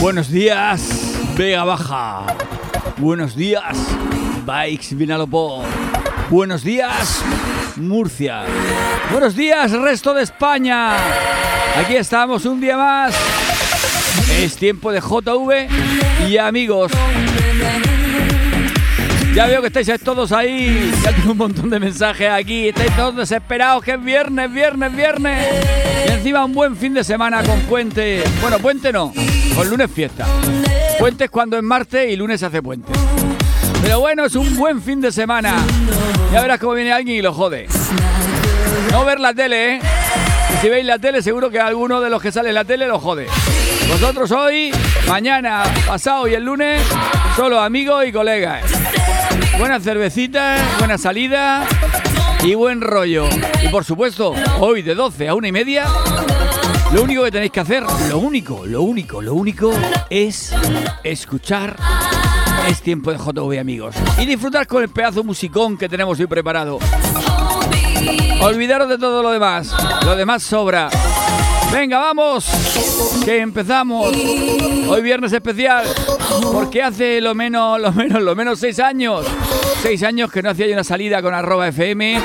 Buenos días, Vega Baja. Buenos días, Bikes Vinalopó. Buenos días, Murcia. Buenos días, resto de España. Aquí estamos un día más. Es tiempo de JV y amigos. Ya veo que estáis todos ahí. Ya tengo un montón de mensajes aquí. Estáis todos desesperados que es viernes, viernes, viernes. Y encima un buen fin de semana con puente. Bueno, puente no. Con lunes fiesta. Puente es cuando es martes y lunes se hace puente. Pero bueno, es un buen fin de semana. Ya verás cómo viene alguien y lo jode. No ver la tele, ¿eh? si veis la tele, seguro que alguno de los que sale en la tele lo jode. Vosotros hoy, mañana, pasado y el lunes, solo amigos y colegas. Buenas cervecitas, buena salida y buen rollo. Y por supuesto, hoy de 12 a una y media, lo único que tenéis que hacer, lo único, lo único, lo único es escuchar es tiempo de JV amigos y disfrutar con el pedazo musicón que tenemos hoy preparado. Olvidaros de todo lo demás, lo demás sobra. Venga, vamos, que empezamos. Hoy viernes especial, porque hace lo menos, lo menos, lo menos seis años. Seis años que no hacía una salida con arroba FM.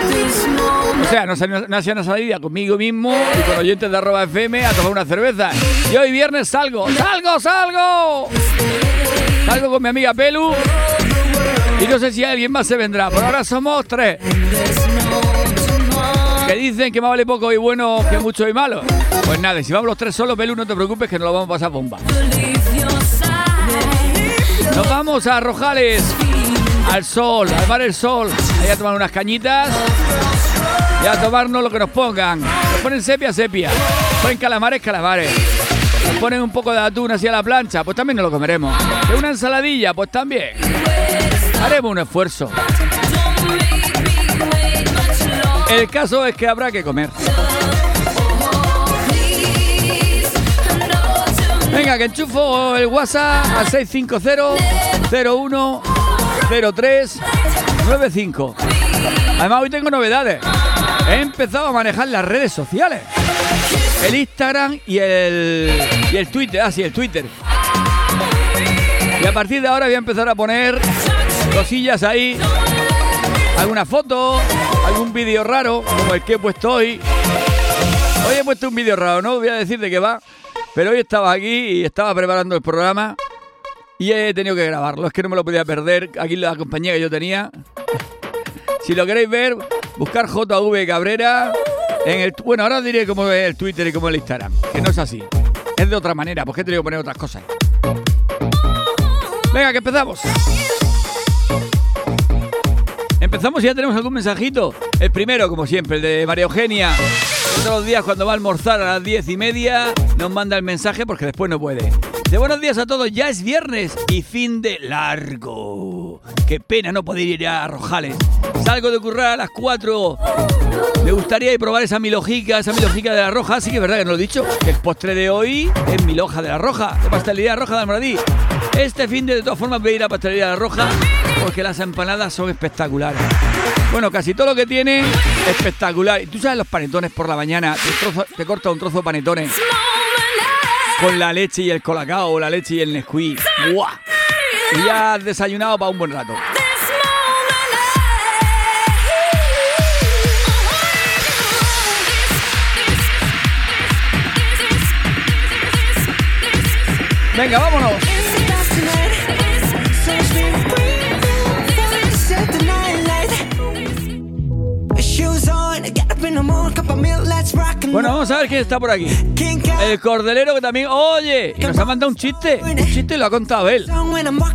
O sea, no, hacía una salida conmigo mismo y con oyentes de arroba FM a tomar una cerveza. Y hoy viernes salgo, salgo, salgo. Salgo con mi amiga Pelu. Y no sé si alguien más se vendrá. Por ahora somos tres. Que dicen que más vale poco y bueno que mucho y malo. Pues nada, si vamos los tres solos, Pelu, no te preocupes que nos lo vamos a pasar bomba. Nos vamos a Rojales, al sol, al mar el sol, ahí a tomar unas cañitas y a tomarnos lo que nos pongan. Nos ponen sepia, sepia. Nos ponen calamares, calamares. Nos ponen un poco de atún así a la plancha, pues también nos lo comeremos. De una ensaladilla, pues también. Haremos un esfuerzo. El caso es que habrá que comer. Venga, que enchufo el WhatsApp al 650 01 03 95. Además, hoy tengo novedades. He empezado a manejar las redes sociales. El Instagram y el, y el Twitter. Ah, el Twitter. Y a partir de ahora voy a empezar a poner cosillas ahí. Alguna foto, algún vídeo raro, como el que he puesto hoy. Hoy he puesto un vídeo raro, no voy a decir de qué va. Pero hoy estaba aquí y estaba preparando el programa y he tenido que grabarlo. Es que no me lo podía perder aquí la compañía que yo tenía. Si lo queréis ver, buscar JV Cabrera en el. Bueno, ahora diré cómo es el Twitter y cómo es el Instagram. Que no es así. Es de otra manera, porque he tenido que poner otras cosas. Venga, que empezamos. Empezamos y ya tenemos algún mensajito. El primero, como siempre, el de María Eugenia. Todos los días cuando va a almorzar a las diez y media nos manda el mensaje porque después no puede. De buenos días a todos, ya es viernes y fin de largo. Qué pena no poder ir a Rojales. Salgo de currar a las 4. Me gustaría ir probar esa milojica, esa milojica de la roja. Sí que es verdad que no lo he dicho. El postre de hoy es miloja de la roja, de pastelería roja de Almoradí. Este fin de, todas formas voy a ir a pastelería la roja porque las empanadas son espectaculares. Bueno, casi todo lo que tiene espectacular. Y tú sabes los panetones por la mañana, te, corta un trozo de panetones con la leche y el colacao, o la leche y el Nesquik. ¡Buah! Y ya has desayunado para un buen rato. Venga, vámonos. Bueno, vamos a ver quién está por aquí. El cordelero que también. Oye, y nos ha mandado un chiste. Un chiste lo ha contado él.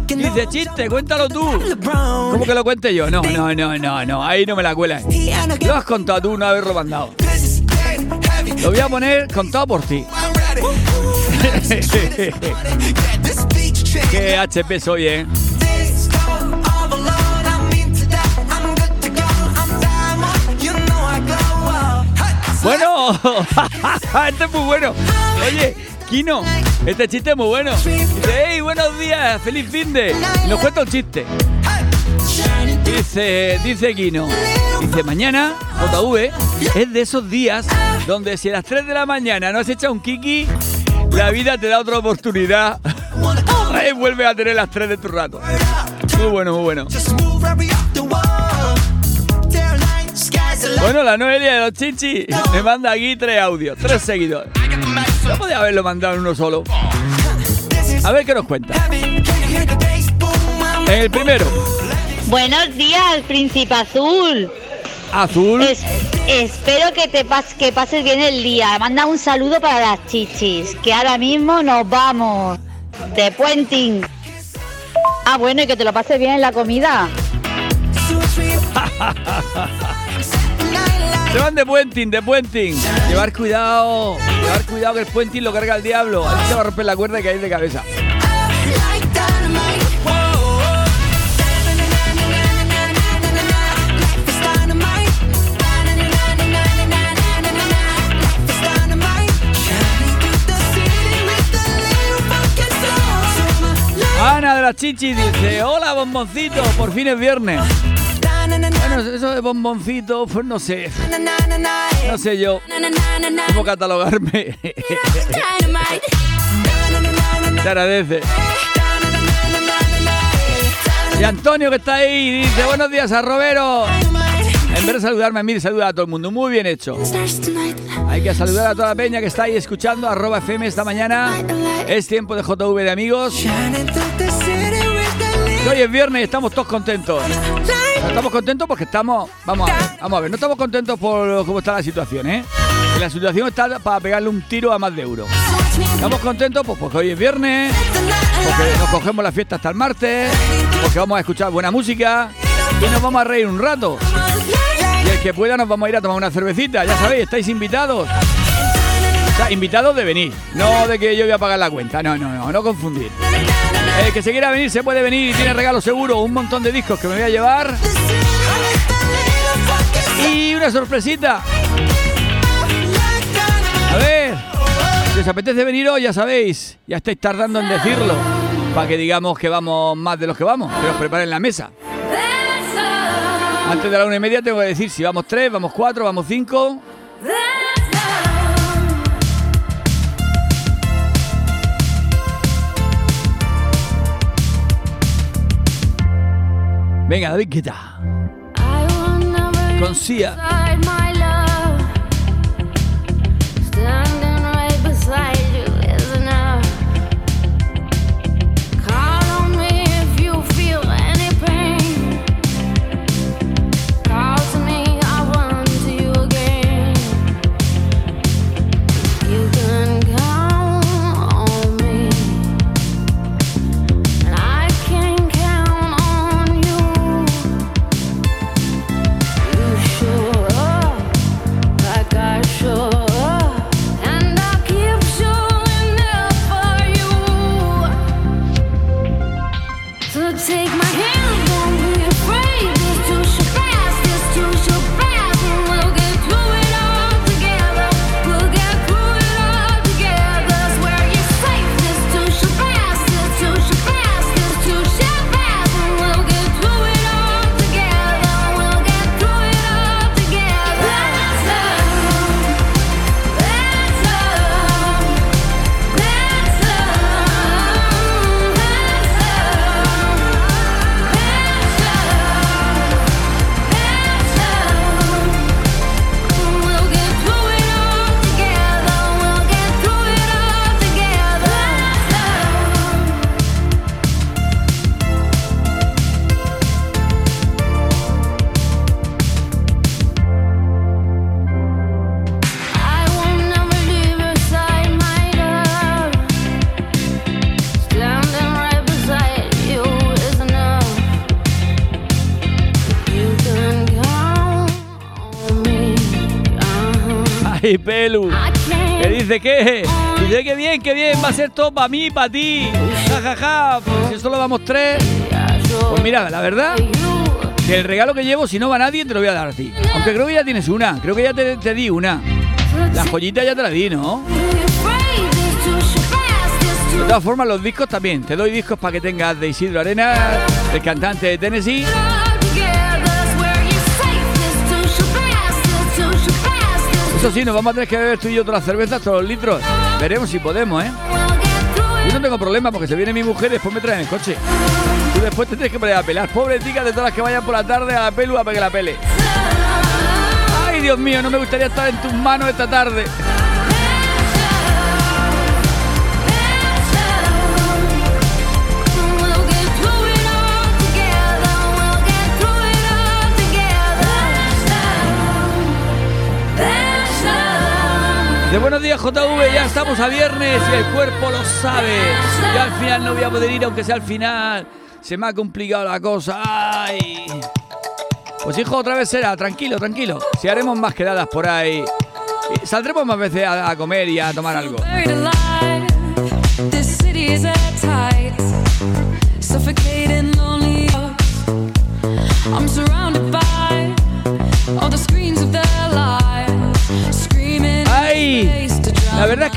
Dice, chiste, cuéntalo tú. ¿Cómo que lo cuente yo? No, no, no, no, no. Ahí no me la cuelas. Lo has contado tú una vez robando. Lo voy a poner contado por ti. Qué HP soy, eh. Bueno, este es muy bueno. Oye, Kino, este chiste es muy bueno. Dice, hey, buenos días, feliz fin de. nos cuenta un chiste. Dice, dice Kino, dice, mañana, JV, es de esos días donde si a las 3 de la mañana no has echado un kiki, la vida te da otra oportunidad. Otra vez vuelve a tener las tres de tu rato. Muy bueno, muy bueno. Bueno, la Noelia de los chichis me manda aquí tres audios, tres seguidores. No podía haberlo mandado en uno solo. A ver qué nos cuenta. En el primero. Buenos días, príncipe azul. Azul. espero que te que pases bien el día. Manda un saludo para las chichis, que ahora mismo nos vamos de Puenting. Ah, bueno, y que te lo pases bien en la comida. Se van de puenting, de puenting. Llevar cuidado, llevar cuidado que el puenting lo carga el diablo. Ahí se va a romper la cuerda y caer de cabeza. Ana de la Chichi dice, hola bomboncito, por fin es viernes. Bueno, eso de bomboncito, pues no sé. No sé yo cómo catalogarme. Se agradece. Y Antonio que está ahí dice, buenos días a Robero. En vez de saludarme a mí, saluda a todo el mundo. Muy bien hecho. Hay que saludar a toda la peña que está ahí escuchando arroba FM esta mañana. Es tiempo de JV de amigos. Hoy es viernes y estamos todos contentos. Estamos contentos porque estamos. Vamos a ver, vamos a ver. No estamos contentos por cómo está la situación, ¿eh? la situación está para pegarle un tiro a más de euro. Estamos contentos pues, porque hoy es viernes, porque nos cogemos la fiesta hasta el martes, porque vamos a escuchar buena música y nos vamos a reír un rato. Y el que pueda nos vamos a ir a tomar una cervecita, ya sabéis, estáis invitados. O sea, invitados de venir, no de que yo voy a pagar la cuenta, no, no, no, no confundir. El que se quiera venir se puede venir y tiene regalo seguro, un montón de discos que me voy a llevar. Y una sorpresita. A ver, si os apetece venir hoy, ya sabéis, ya estáis tardando en decirlo, para que digamos que vamos más de los que vamos, que os preparen la mesa. Antes de la una y media tengo que decir si vamos tres, vamos cuatro, vamos cinco. Venga, David ¿qué tal? Con Sia. Dice que bien, que bien, va a ser todo para mí, para ti. Ja, ja, ja. Si solo vamos tres. Pues mira, la verdad, el regalo que llevo, si no va nadie, te lo voy a dar a ti. Aunque creo que ya tienes una, creo que ya te, te di una. La joyita ya te la di, ¿no? De todas formas, los discos también. Te doy discos para que tengas de Isidro Arena, el cantante de Tennessee. Eso sí, nos vamos a tener que beber tú y yo todas las cervezas, todos los litros. Veremos si podemos, ¿eh? Yo no tengo problema porque se viene mi mujer y después me traen el coche. Tú después te tienes que poner a pelar. Pobre tica de todas las que vayan por la tarde a la pelua para que la pele. Ay, Dios mío, no me gustaría estar en tus manos esta tarde. De buenos días JV, ya estamos a viernes y el cuerpo lo sabe. Ya al final no voy a poder ir, aunque sea al final. Se me ha complicado la cosa. Pues hijo, otra vez será, tranquilo, tranquilo. Si haremos más quedadas por ahí. Saldremos más veces a, a comer y a tomar algo.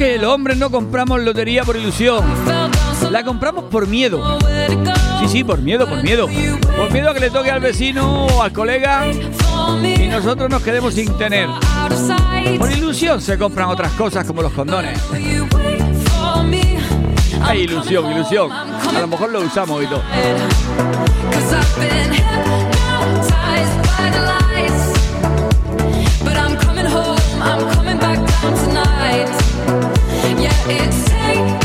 Que los hombres no compramos lotería por ilusión. La compramos por miedo. Sí, sí, por miedo, por miedo. Por miedo a que le toque al vecino o al colega y nosotros nos quedemos sin tener. Por ilusión se compran otras cosas como los condones. Hay ilusión, ilusión. A lo mejor lo usamos y todo. Ya os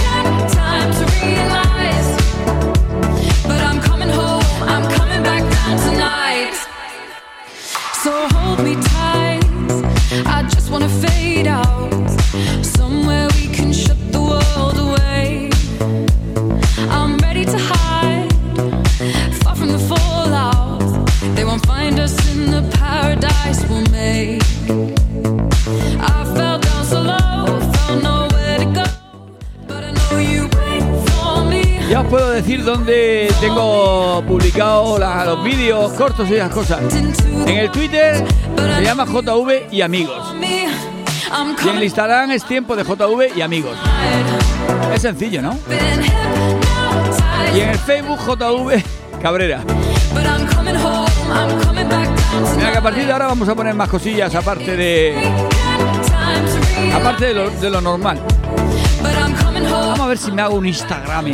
puedo decir dónde tengo publicado los vídeos cortos y esas cosas. En el Twitter se llama JV y amigos. Y en el Instagram es tiempo de JV y amigos. Es sencillo, ¿no? Y en el Facebook JV Cabrera. Mira que a partir de ahora vamos a poner más cosillas aparte de. Aparte de de lo normal. A ver si me hago un Instagram.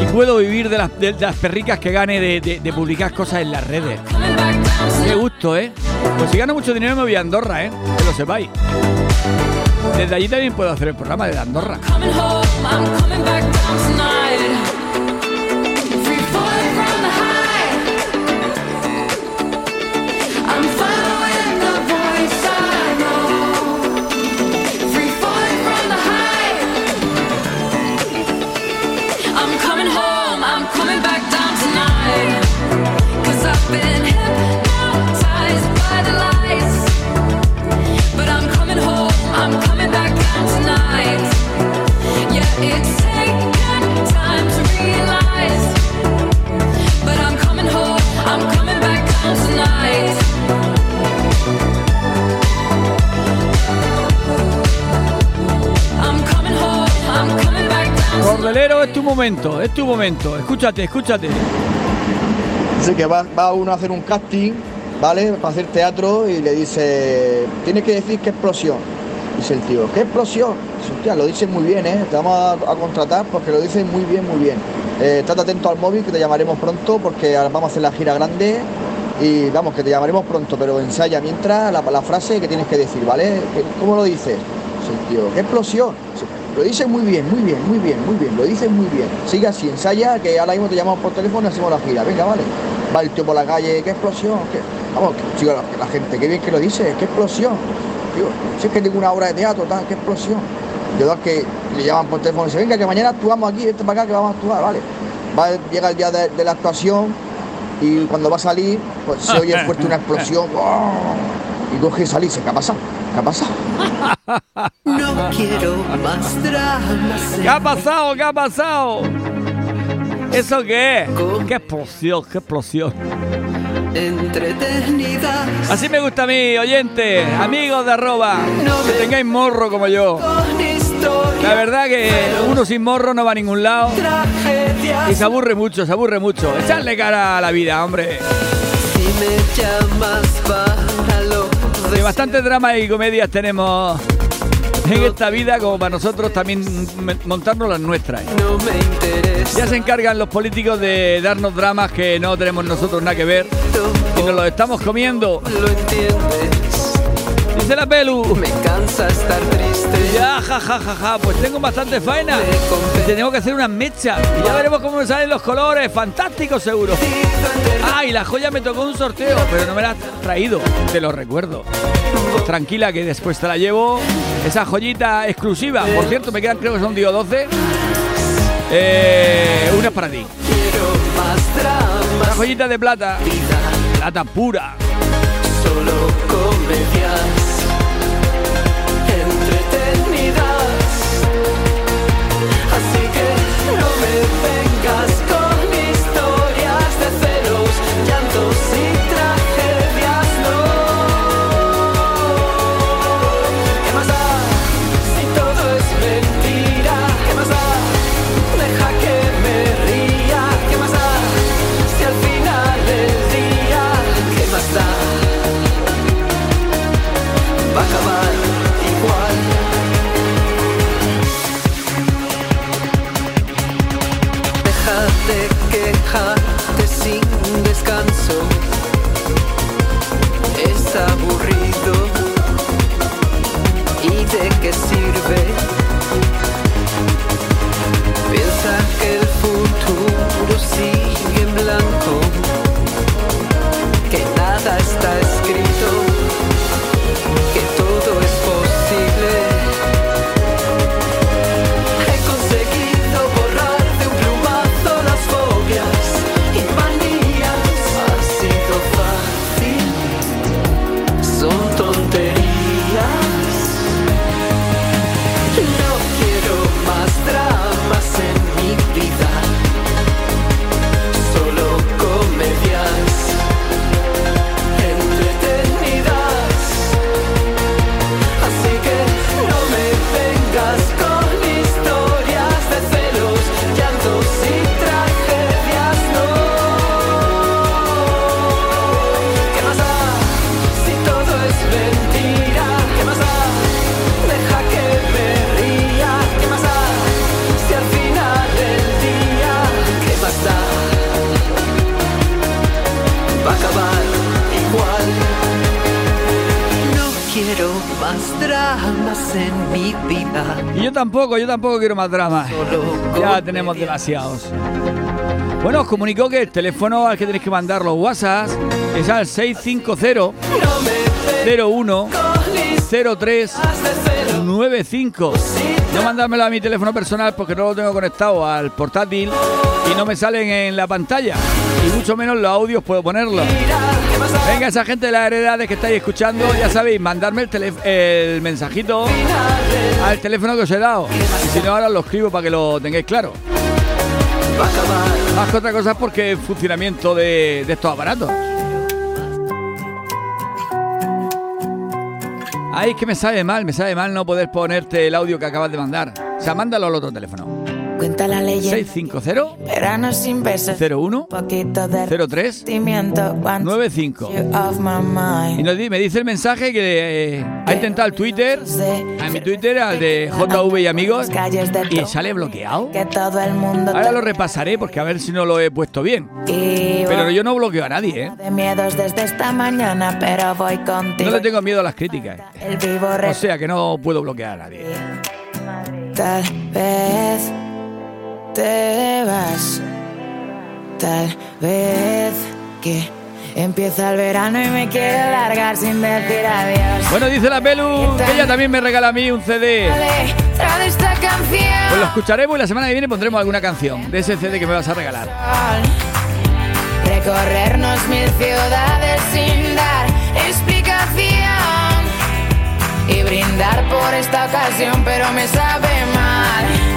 Y puedo vivir de las, de las perricas que gane de publicar cosas en las redes. Qué gusto, ¿eh? Pues si gano mucho dinero me voy a Andorra, ¿eh? Que lo sepáis. Desde allí también puedo hacer el programa de Andorra. Es tu momento, es tu momento. Escúchate, escúchate. Dice que va, va uno a hacer un casting, ¿vale? Para hacer teatro y le dice, tienes que decir qué explosión. Dice el tío, ¿qué explosión? Dice, lo dices muy bien, ¿eh? Te vamos a, contratar porque lo dices muy bien, muy bien. Eh, atento al móvil que te llamaremos pronto porque vamos a hacer la gira grande y vamos, que te llamaremos pronto, pero ensaya mientras la, la frase que tienes que decir, ¿vale? ¿Qué- ¿Cómo lo dices? Dice el tío, ¿qué explosión? Dice, Lo dices muy bien, muy bien, muy bien, muy bien, lo dices muy bien. Sigue así, ensaya, que ahora mismo te llamamos por teléfono y hacemos la gira. Venga, vale. Va el tío por la calle, qué explosión, qué... Vamos, que- chico, la, la gente, qué bien que lo dice, qué explosión. Digo, si es que tengo una obra de teatro, tal, qué explosión. De verdad que le llaman por teléfono y dicen, venga, que mañana actuamos aquí, vete para acá que vamos a actuar, vale. Va, llega el día de, de la actuación y cuando va a salir, pues se oye fuerte una explosión. ¡oh! Y coge y sale y dice, ¿qué ha pasado? ¿Qué ha pasado? No quiero más dramas. ¿Qué ha pasado? ¿Qué ha pasado? ¿Eso qué es? ¡Qué explosión! ¡Qué explosión! Entretenida Así me gusta a mí, oyentes, amigos de arroba, que tengáis morro como yo. La verdad que uno sin morro no va a ningún lado y se aburre mucho, se aburre mucho. Echarle cara a la vida, hombre. Si me llamas para lo De bastantes dramas y comedias tenemos en esta vida como para nosotros también montarnos las nuestras. Ya se encargan los políticos de darnos dramas que no tenemos nosotros nada que ver y nos los estamos comiendo. Lo entiendes. Dice la Pelu. Me cansa estar triste. Ya, ja, ja, ja, ja, pues tengo bastante faena. Tenemos que hacer unas mechas. Y ya veremos cómo me salen los colores. Fantástico, seguro. Ah, y la joya me tocó un sorteo, pero no me la has traído. Te lo recuerdo. Pues tranquila, que después te la llevo. Esa joyita exclusiva. Por cierto, me quedan, creo que son digo 12. Eh, una para ti. Una joyita de plata. Plata pura. solo. Tampoco, quiero más drama. Solo Ya tenemos demasiados. Bueno, os comunicó que el teléfono al que tenéis que mandar los WhatsApp es al 650 No me 01 03 95. No mandármelo a mi teléfono personal porque no lo tengo conectado al portátil y no me salen en la pantalla. Y mucho menos los audios puedo ponerlos. Venga, esa gente de las heredades que estáis escuchando, ya sabéis, mandarme el, el mensajito al teléfono que os he dado. Y si no, ahora lo escribo para que lo tengáis claro. Más que otra cosa es porque el funcionamiento de, de estos aparatos. Ay, es que me sabe mal, me sabe mal no poder ponerte el audio que acabas de mandar. O sea, mándalo al otro teléfono. Cuenta la leyenda. 650 Verano sin besos. 01 Poquito de 03 sentimiento. once 95. you off my mind. Y nos di- me dice el mensaje que eh, ha intentado el Twitter, a mi Twitter, al de JV y amigos, y sale bloqueado. Que todo el mundo Ahora lo repasaré porque a ver si no lo he puesto bien. Pero yo no bloqueo a nadie, ¿eh? de miedos desde esta mañana, pero voy contigo. No le tengo miedo a las críticas. Vivo O sea que no puedo bloquear a nadie. Tal vez te vas. Tal vez que empieza el verano y me quiero largar sin decir adiós. Bueno, dice la Pelu que ella también me regala a mí un CD. Trae esta canción. Pues lo escucharemos y la semana que viene pondremos alguna canción de ese CD que me vas a regalar. Recorrernos mil ciudades sin dar explicación y brindar por esta ocasión, pero me sabe mal,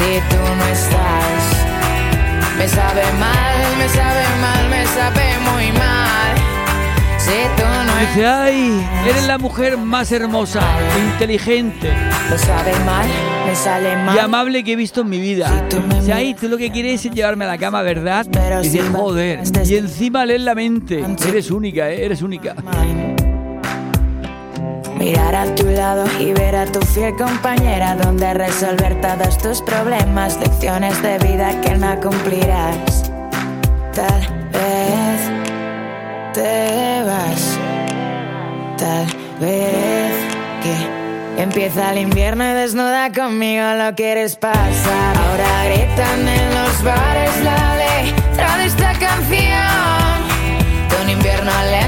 si tú no estás. Me sabe mal, me sabe mal, me sabe muy mal si tú no Dice, ay, eres la mujer más hermosa, inteligente Me sabe mal, me sale mal. y amable que he visto en mi vida. Dice, ay, tú lo que quieres es llevarme a la cama, ¿verdad? Pero Y dice, si joder, desde- y encima lees la mente. Eres única, ¿eh? Eres única. Mirar a tu lado y ver a tu fiel compañera donde resolver todos tus problemas, lecciones de vida que no cumplirás. Tal vez te vas, tal vez que empieza el invierno y desnuda conmigo lo quieres pasar. Ahora gritan en los bares la letra de esta canción. De un invierno lento,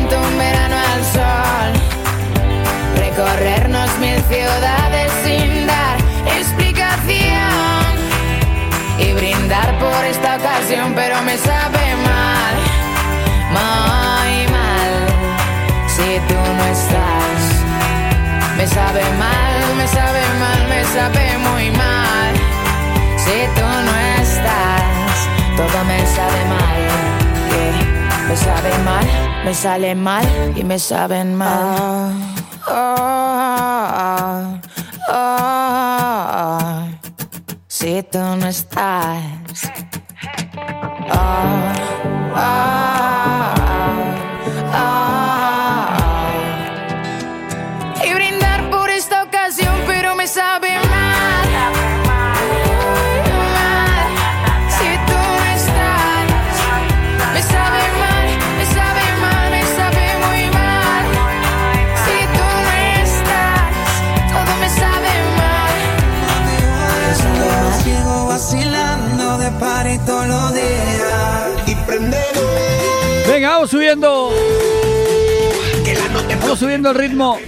Recorrernos mil ciudades sin dar explicación. Y brindar por esta ocasión, pero me sabe mal, muy mal. Si tú no estás, me sabe mal, me sabe mal, me sabe muy mal. Si tú no estás, todo me sabe mal. Me sabe mal, me sale mal y me saben mal. Oh, oh, oh. Si tú no estás. Oh, oh, vamos subiendo. Vamos subiendo el ritmo.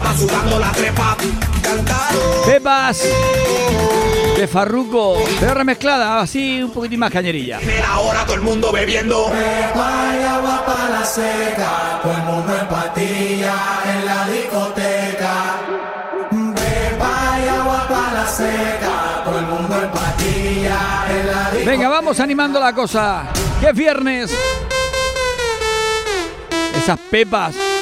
Pepas de Farruco, pero remezclada, así un poquitín más cañerilla. Primera hora todo el mundo bebiendo. En la discoteca. Agua para la seca, todo el mundo en en la discoteca. Venga, vamos animando la cosa. Que es viernes. Esas pepas.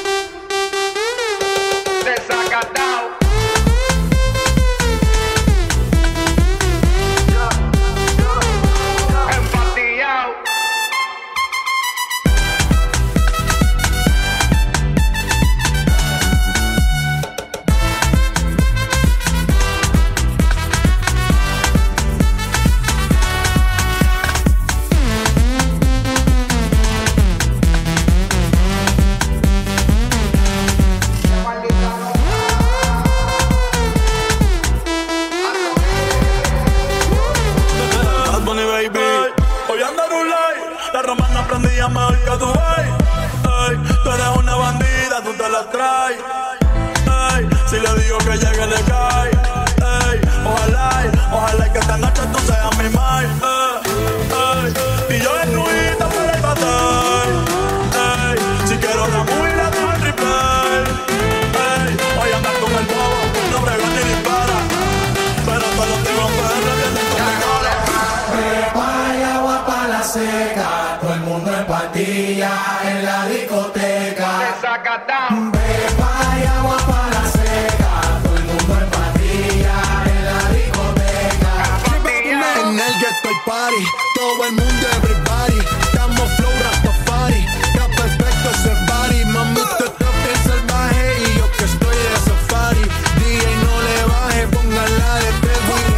Todo el mundo everybody. Estamos flow Rastafari, está perfecto ese body. Mami, usted está bien salvaje y yo que estoy de safari. DJ no le baje, póngala de pedo y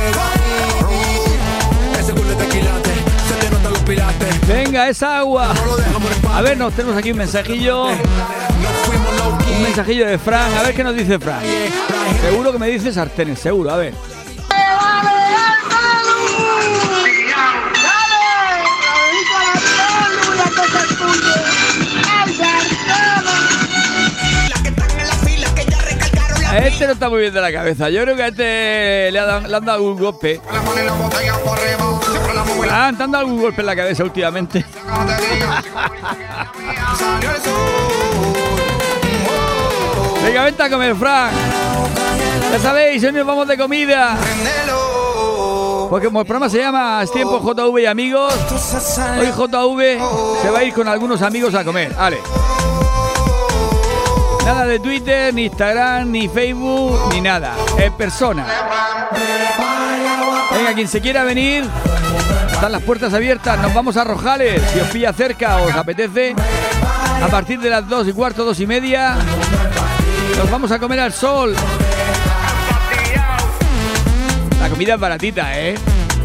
de Ese culo es de quilate, se te notan los pilates. Venga, esa agua. A ver, nos tenemos aquí un mensajillo. Un mensajillo de Fran. A ver qué nos dice Fran. Seguro que me dice sartenes, seguro. A ver. Este no está muy bien de la cabeza. Yo creo que a este le, han dado algún golpe. Ah, te han dado algún golpe en la cabeza últimamente. Venga, vente a comer, Fran. Ya sabéis, hoy nos vamos de comida. Porque como el programa se llama Es tiempo JV y amigos, hoy JV se va a ir con algunos amigos a comer. Vale. Nada de Twitter, ni Instagram, ni Facebook, ni nada. En persona. Venga, quien se quiera venir, están las puertas abiertas. Nos vamos a Rojales. Si os pilla cerca, os apetece. A partir de las dos y cuarto, dos y media, Nos vamos a comer al sol. La comida es baratita, ¿eh?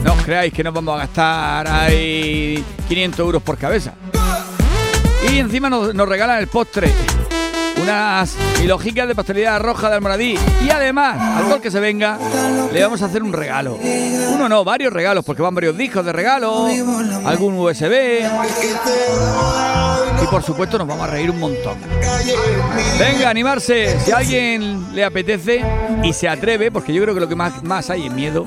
No os creáis que nos vamos a gastar ahí 500 euros por cabeza. Y encima nos, nos regalan el postre. Unas milojicas de pastelería roja de Almoradí. Y además, al gol que se venga, le vamos a hacer un regalo. Uno no, varios regalos, porque van varios discos de regalo, algún USB. Y por supuesto nos vamos a reír un montón. Venga, animarse. Si a alguien le apetece y se atreve, porque yo creo que lo que más, más hay es miedo,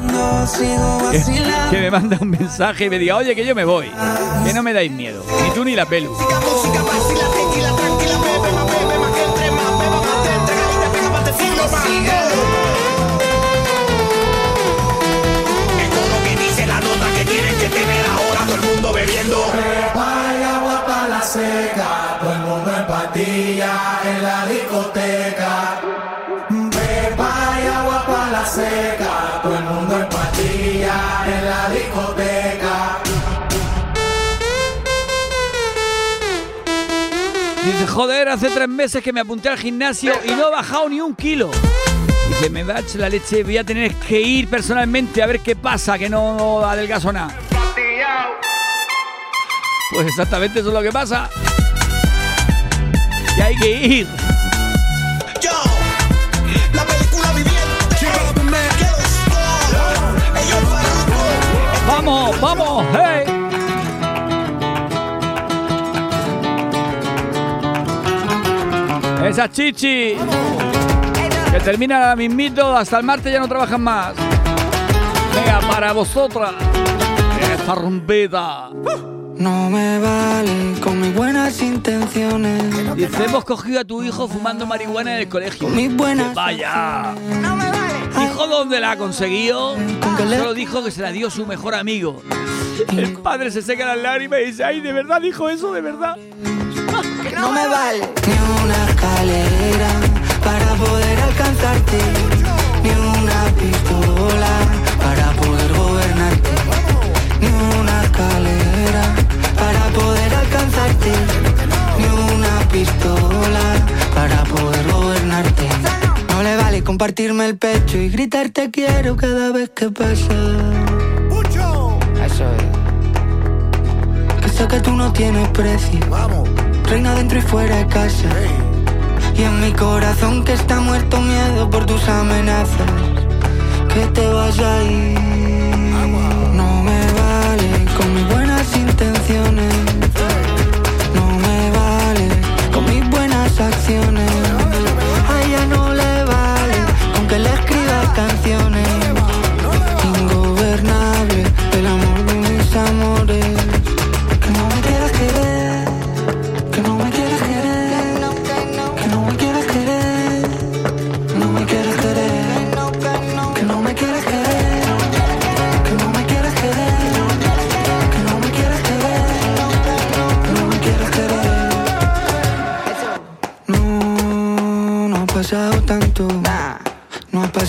que me manda un mensaje y me diga, oye, que yo me voy. Que no me dais miedo. Ni tú ni la pelu. En la discoteca. Pepa y agua para la seca, todo el mundo en patilla en la discoteca. Dice, joder, hace tres meses que me apunté al gimnasio y no he bajado ni un kilo. Dice, me da la leche, voy a tener que ir personalmente a ver qué pasa, que no adelgazo nada. Pues exactamente eso es lo que pasa. Y hay que ir. La película viviente. Ellos ¡Vamos, vamos! ¡Hey! Esa chichi. Que termina mismito, hasta el martes ya no trabajan más. Venga, para vosotras. Esta rumbita. No me valen con mis buenas intenciones. Dice, hemos cogido a tu hijo fumando marihuana en el colegio. Mis buenas Vaya. Hijo, ¿dónde la ha conseguido? Solo dijo que se la dio su mejor amigo. El padre se seca las lágrimas y dice, ay, ¿de verdad dijo eso? ¿De verdad? No me vale ni una escalera para poder alcanzarte, ni una pistola ni una pistola para poder gobernarte. No le vale compartirme el pecho y gritar te quiero cada vez que pasa. Eso es. Que sé que tú no tienes precio. Vamos. Reina dentro y fuera de casa. Y en mi corazón que está muerto miedo por tus amenazas. Que te vas a ir.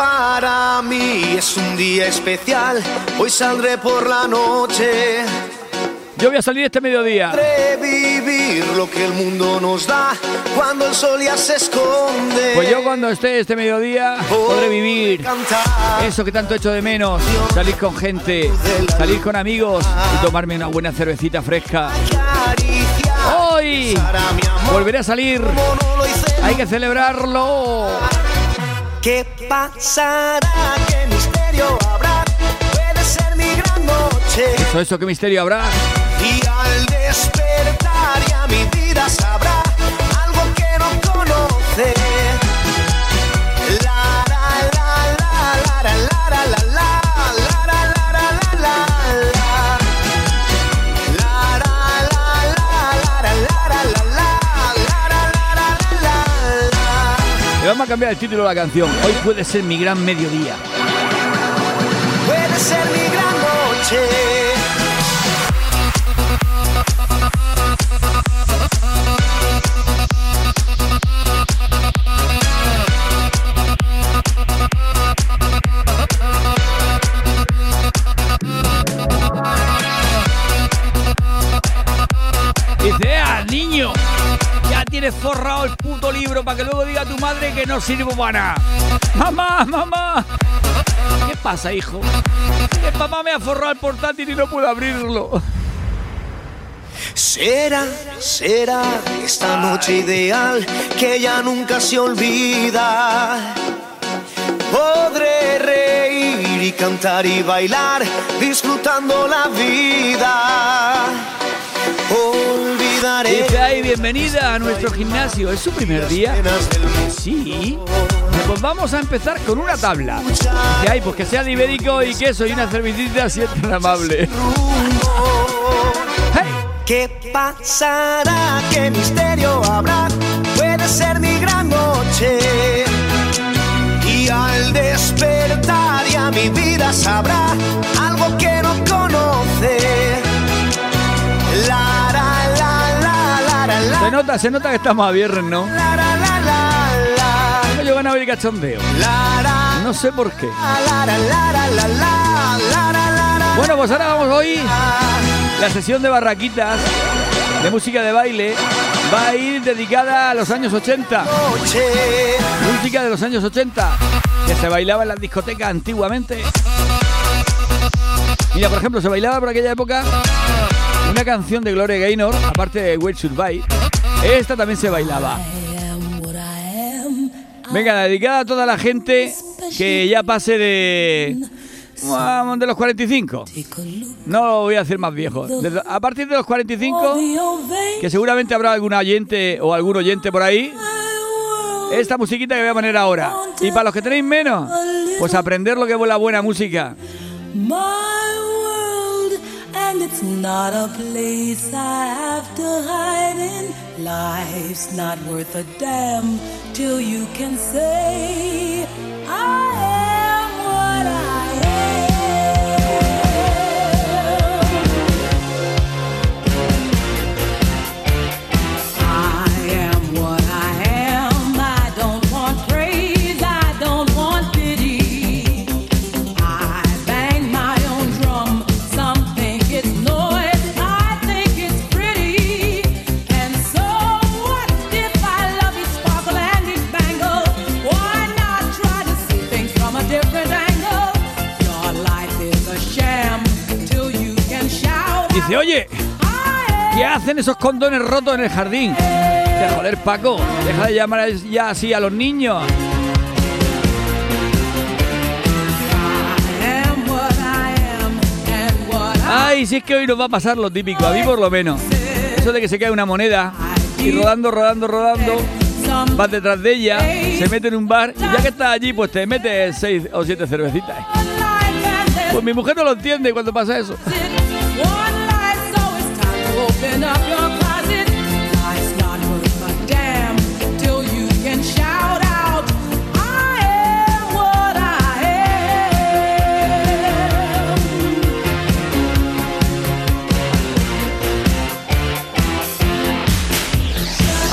Para mí es un día especial. Hoy saldré por la noche. Yo voy a salir este mediodía. Podré vivir lo que el mundo nos da cuando el sol ya se esconde. Pues yo cuando esté este mediodía podré vivir eso que tanto echo de menos. Salir con gente, salir con amigos y tomarme una buena cervecita fresca. Hoy volveré a salir. Hay que celebrarlo. ¿Qué pasará? ¿Qué misterio habrá? Puede ser mi gran noche. ¿Eso, eso, qué misterio habrá? Y al despertar ya mi vida sabrá algo que no conoce. La, la, la, la, la, la. Vamos a cambiar el título de la canción. Hoy puede ser mi gran mediodía. Puede ser mi gran noche. ¡ah, niño! Ya tienes forrado el libro para que luego diga tu madre que no sirvo para nada. ¡Mamá, mamá! ¿Qué pasa, hijo? Que papá me ha forrado el portátil y no puedo abrirlo. Será, será esta noche ideal que ya nunca se olvida. Podré reír y cantar y bailar, disfrutando la vida. Olvidaré. Dice ahí, bienvenida a nuestro gimnasio. ¿Es su primer día? Sí. Pues vamos a empezar con una tabla. Que hay, pues que sea de ibérico y queso y una cervecita si es tan amable. ¿Qué pasará? ¿Qué misterio habrá? Puede ser mi gran noche. Y al despertar ya mi vida sabrá nota, se nota que estamos a viernes, ¿no? No llevan a ver cachondeo. No sé por qué. Bueno, pues ahora vamos hoy. La sesión de barraquitas de música de baile va a ir dedicada a los años 80. Música de los años 80 que se bailaba en las discotecas antiguamente. Mira, por ejemplo, se bailaba por aquella época una canción de Gloria Gaynor, aparte de Wait Should Buy esta también se bailaba. Venga, dedicada a toda la gente que ya pase de. De los 45. No voy a hacer más viejo. A partir de los 45, que seguramente habrá algún oyente o algún oyente por ahí. Esta musiquita que voy a poner ahora. Y para los que tenéis menos, pues aprender lo que es la buena música. And it's not a place I have to hide in. Life's not worth a damn till you can say, I am Dice, oye, ¿qué hacen esos condones rotos en el jardín? Dice, joder, Paco, deja de llamar ya así a los niños. Ay, si es que hoy nos va a pasar lo típico, a mí por lo menos. Eso de que se cae una moneda y rodando, rodando, rodando, vas detrás de ella, se mete en un bar y ya que estás allí, pues te metes seis o siete cervecitas. Pues mi mujer no lo entiende cuando pasa eso.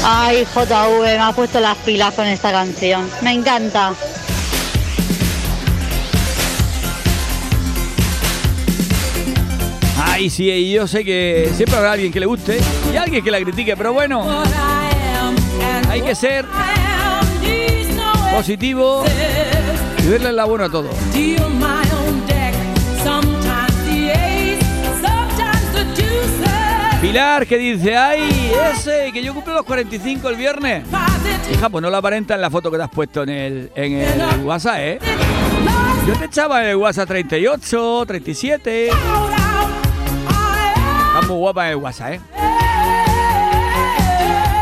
Ay, JV, me ha puesto las pilas con esta canción. Me encanta. Ay, sí, y yo sé que siempre habrá alguien que le guste y alguien que la critique, pero bueno, hay que ser positivo y verle el abono a todo. Que dice, ay, ese, que yo cumplo los 45 el viernes. Hija, pues no lo aparenta en la foto que te has puesto en el, en el WhatsApp, ¿eh? Yo te echaba en el WhatsApp 38, 37. Estás muy guapa en el WhatsApp, ¿eh?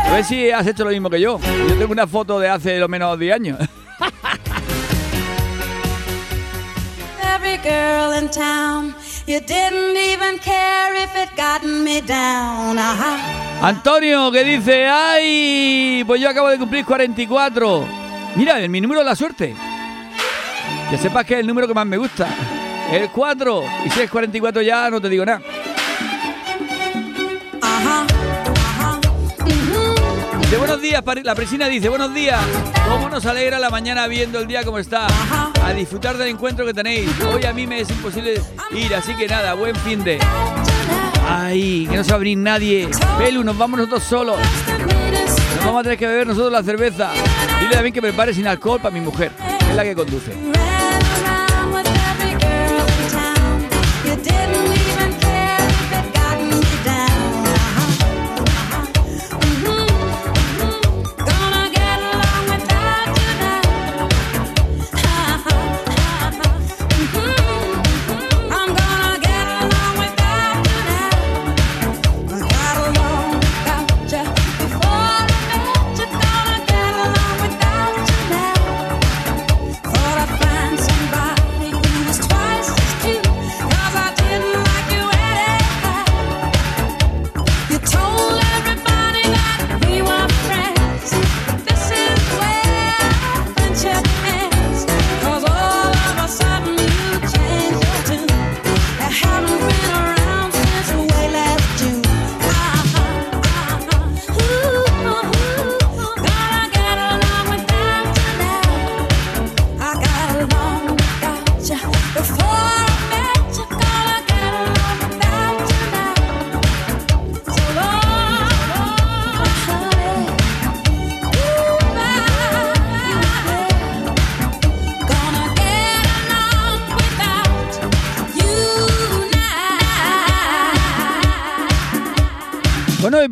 A ver si has hecho lo mismo que yo. Yo tengo una foto de hace lo menos 10 años. Every you didn't even care if it gotten me down. Uh-huh. Antonio que dice, ay, pues yo acabo de cumplir 44. Mira, el mi número de la suerte. Que sepas que es el número que más me gusta. El 4. Y si es 44 ya no te digo nada. Dice, buenos días, la presina dice, buenos días. ¿Cómo nos alegra la mañana viendo el día como está? A disfrutar del encuentro que tenéis. Hoy a mí me es imposible ir, así que nada, buen fin de... Ay, que no se va a venir nadie. Pelu, nos vamos nosotros solos. Nos vamos a tener que beber nosotros la cerveza. Dile también que prepare sin alcohol para mi mujer, es la que conduce.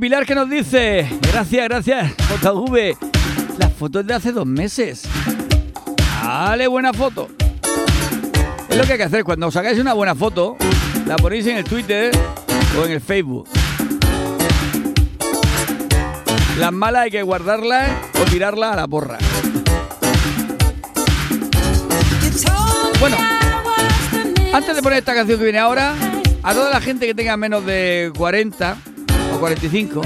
Pilar que nos dice, gracias, gracias, JV. La foto es de hace dos meses. Dale, buena foto. Es lo que hay que hacer. Cuando os sacáis una buena foto, la ponéis en el Twitter o en el Facebook. Las malas hay que guardarlas o tirarlas a la porra. Bueno, antes de poner esta canción que viene ahora, a toda la gente que tenga menos de 40 o 45,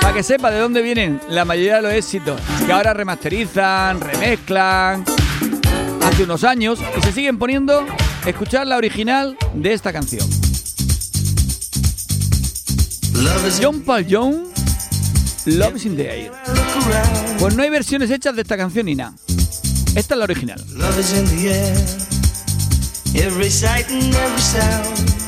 para que sepa de dónde vienen la mayoría de los éxitos que ahora remasterizan, remezclan, hace unos años y se siguen poniendo, escuchar la original de esta canción. John Paul Young, Love is in the Air. Pues no hay versiones hechas de esta canción ni nada. Esta es la original. Love is in the air, every sight and every sound.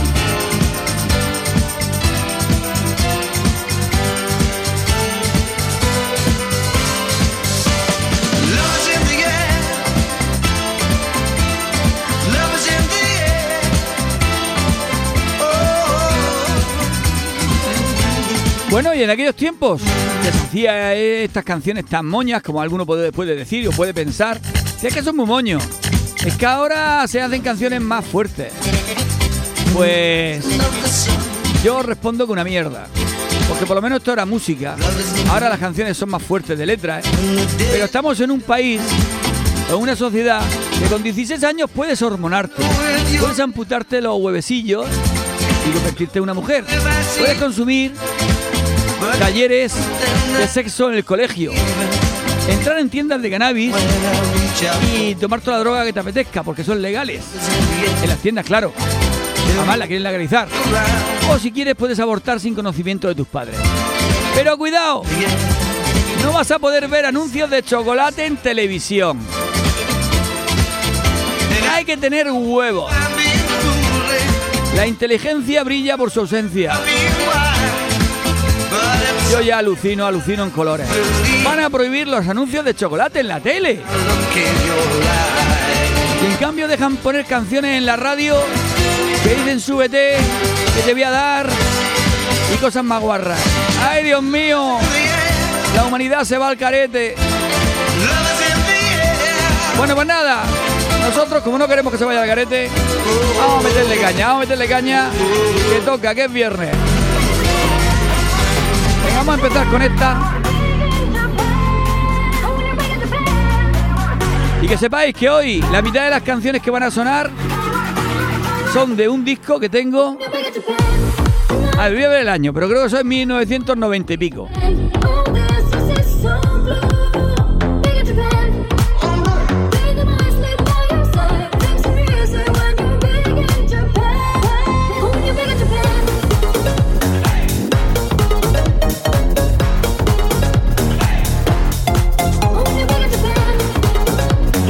Bueno, y en aquellos tiempos que se hacía estas canciones tan moñas, como alguno puede, puede decir o puede pensar, si es que son muy moños. Es que ahora se hacen canciones más fuertes. Pues yo respondo con una mierda. Porque por lo menos esto era música. Ahora las canciones son más fuertes de letra. ¿eh? Pero estamos en un país, en una sociedad, que con 16 años puedes hormonarte. Puedes amputarte los huevecillos y convertirte en una mujer. Puedes consumir talleres de sexo en el colegio. Entrar en tiendas de cannabis y tomar toda la droga que te apetezca, porque son legales. En las tiendas, claro. Además la quieren legalizar. O si quieres puedes abortar sin conocimiento de tus padres. Pero cuidado, no vas a poder ver anuncios de chocolate en televisión. Hay que tener huevos. La inteligencia brilla por su ausencia. Yo ya alucino, alucino en colores. Van a prohibir los anuncios de chocolate en la tele. Y en cambio dejan poner canciones en la radio que dicen súbete, que te voy a dar y cosas más guarras. ¡Ay, Dios mío! La humanidad se va al carete. Bueno, pues nada. Nosotros, como no queremos que se vaya al carete, vamos a meterle caña, vamos a meterle caña. Que toca, que es viernes. Vamos a empezar con esta. Y que sepáis que hoy la mitad de las canciones que van a sonar son de un disco que tengo. A ver, voy a ver el año, pero creo que eso es 1990 y pico.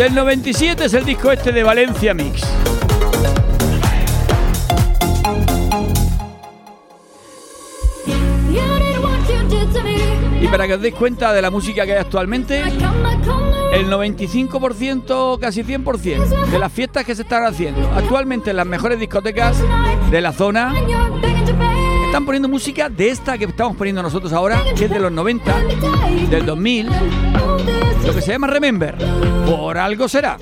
Del 97 es el disco este de Valencia Mix. Y para que os deis cuenta de la música que hay actualmente, el 95%, casi 100% de las fiestas que se están haciendo actualmente en las mejores discotecas de la zona están poniendo música de esta que estamos poniendo nosotros ahora, que es de los 90, del 2000, lo que se llama Remember. Por algo será.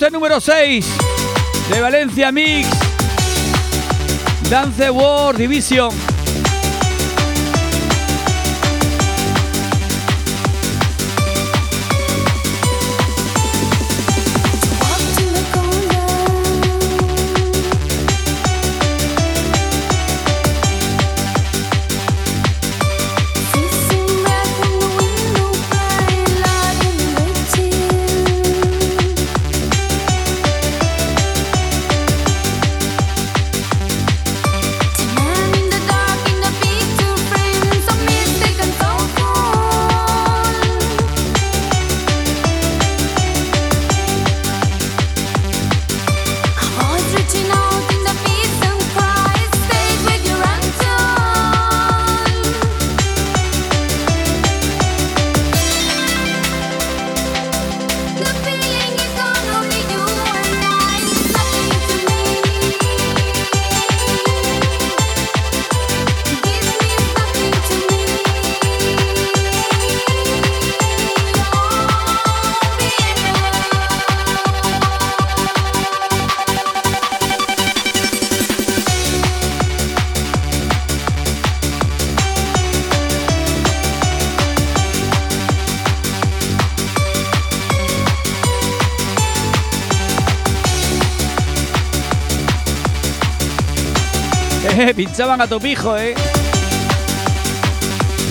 Corte número 6 de Valencia Mix. Dance World Division. Pinchaban a topijo, ¿eh?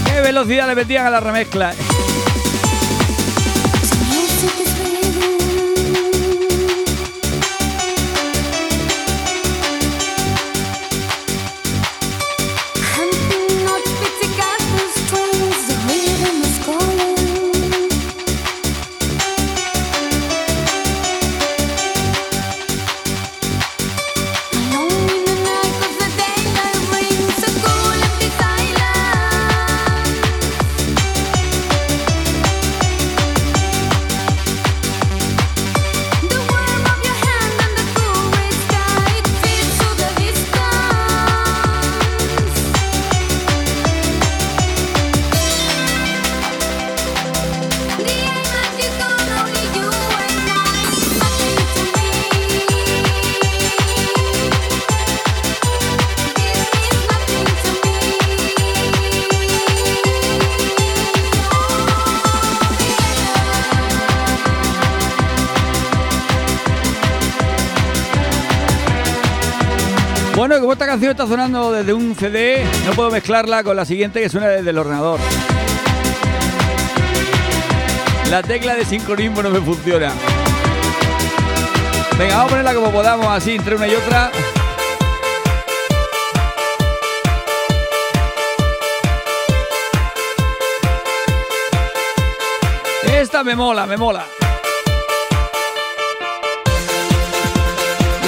Qué velocidad le metían a la remezcla. Está sonando desde un CD, no puedo mezclarla con la siguiente que suena desde el ordenador. La tecla de sincronismo no me funciona. Venga, vamos a ponerla como podamos, así entre una y otra. Esta me mola, me mola.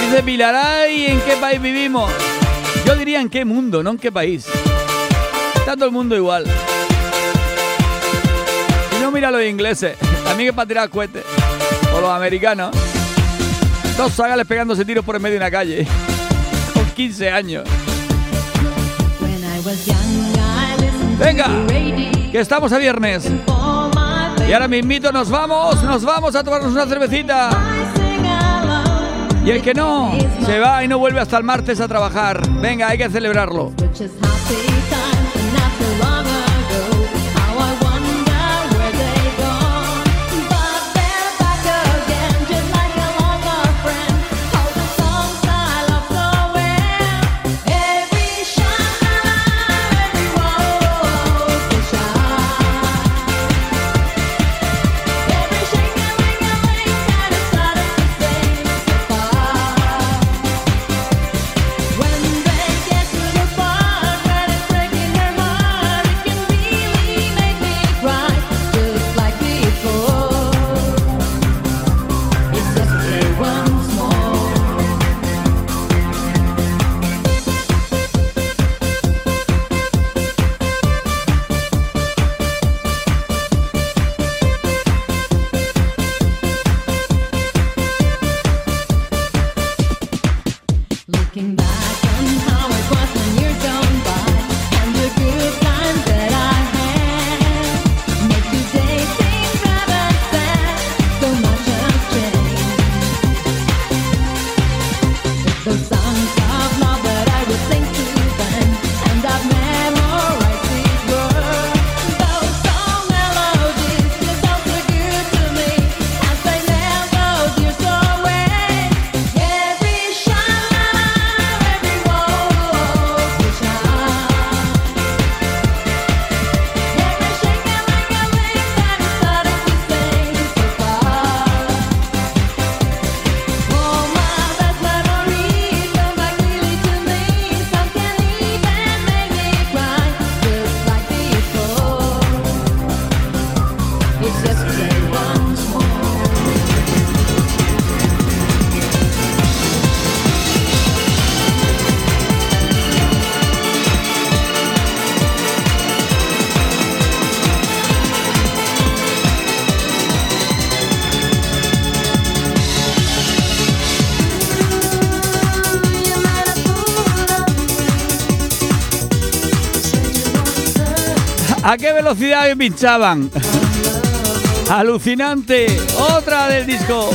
Dice Pilaray, ¿en qué país vivimos? Yo diría en qué mundo, no en qué país. Está todo el mundo igual. Y no mira a los ingleses, también es para tirar cohetes. O los americanos. Dos zagales pegándose tiros por en medio de una calle. Con 15 años. Venga, que estamos a viernes. Y ahora mismito nos vamos, nos vamos a tomarnos una cervecita. Y el que no, se va y no vuelve hasta el martes a trabajar. Venga, hay que celebrarlo. Velocidad pinchaban? Alucinante. Otra del disco.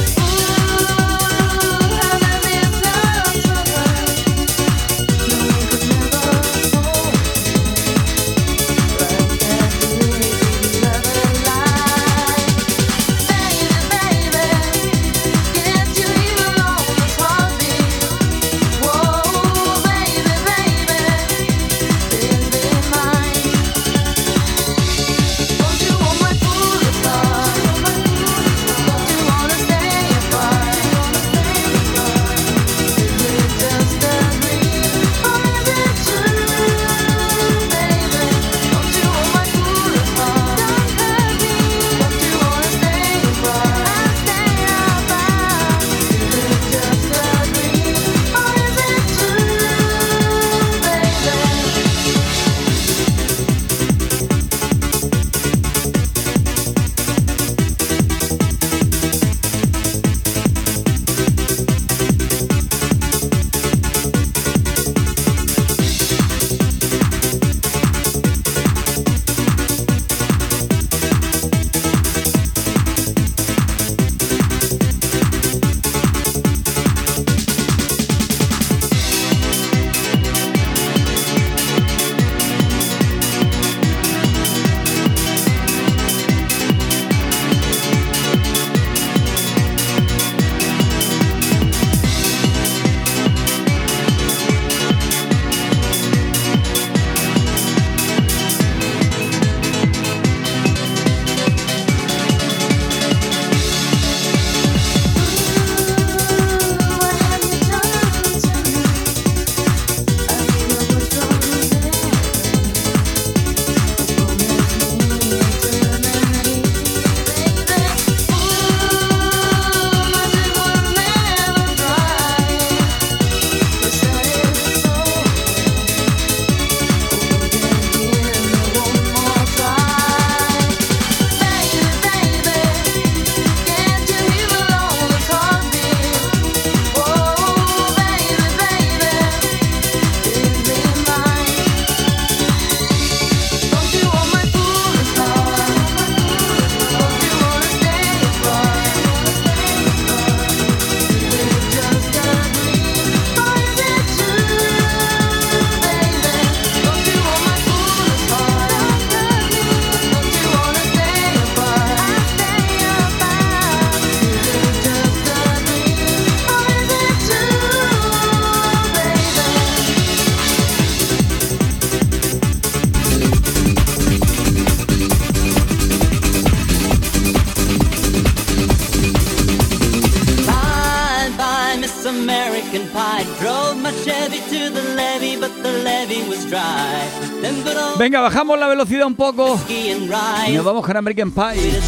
bajamos la velocidad un poco y nos vamos con American Pie.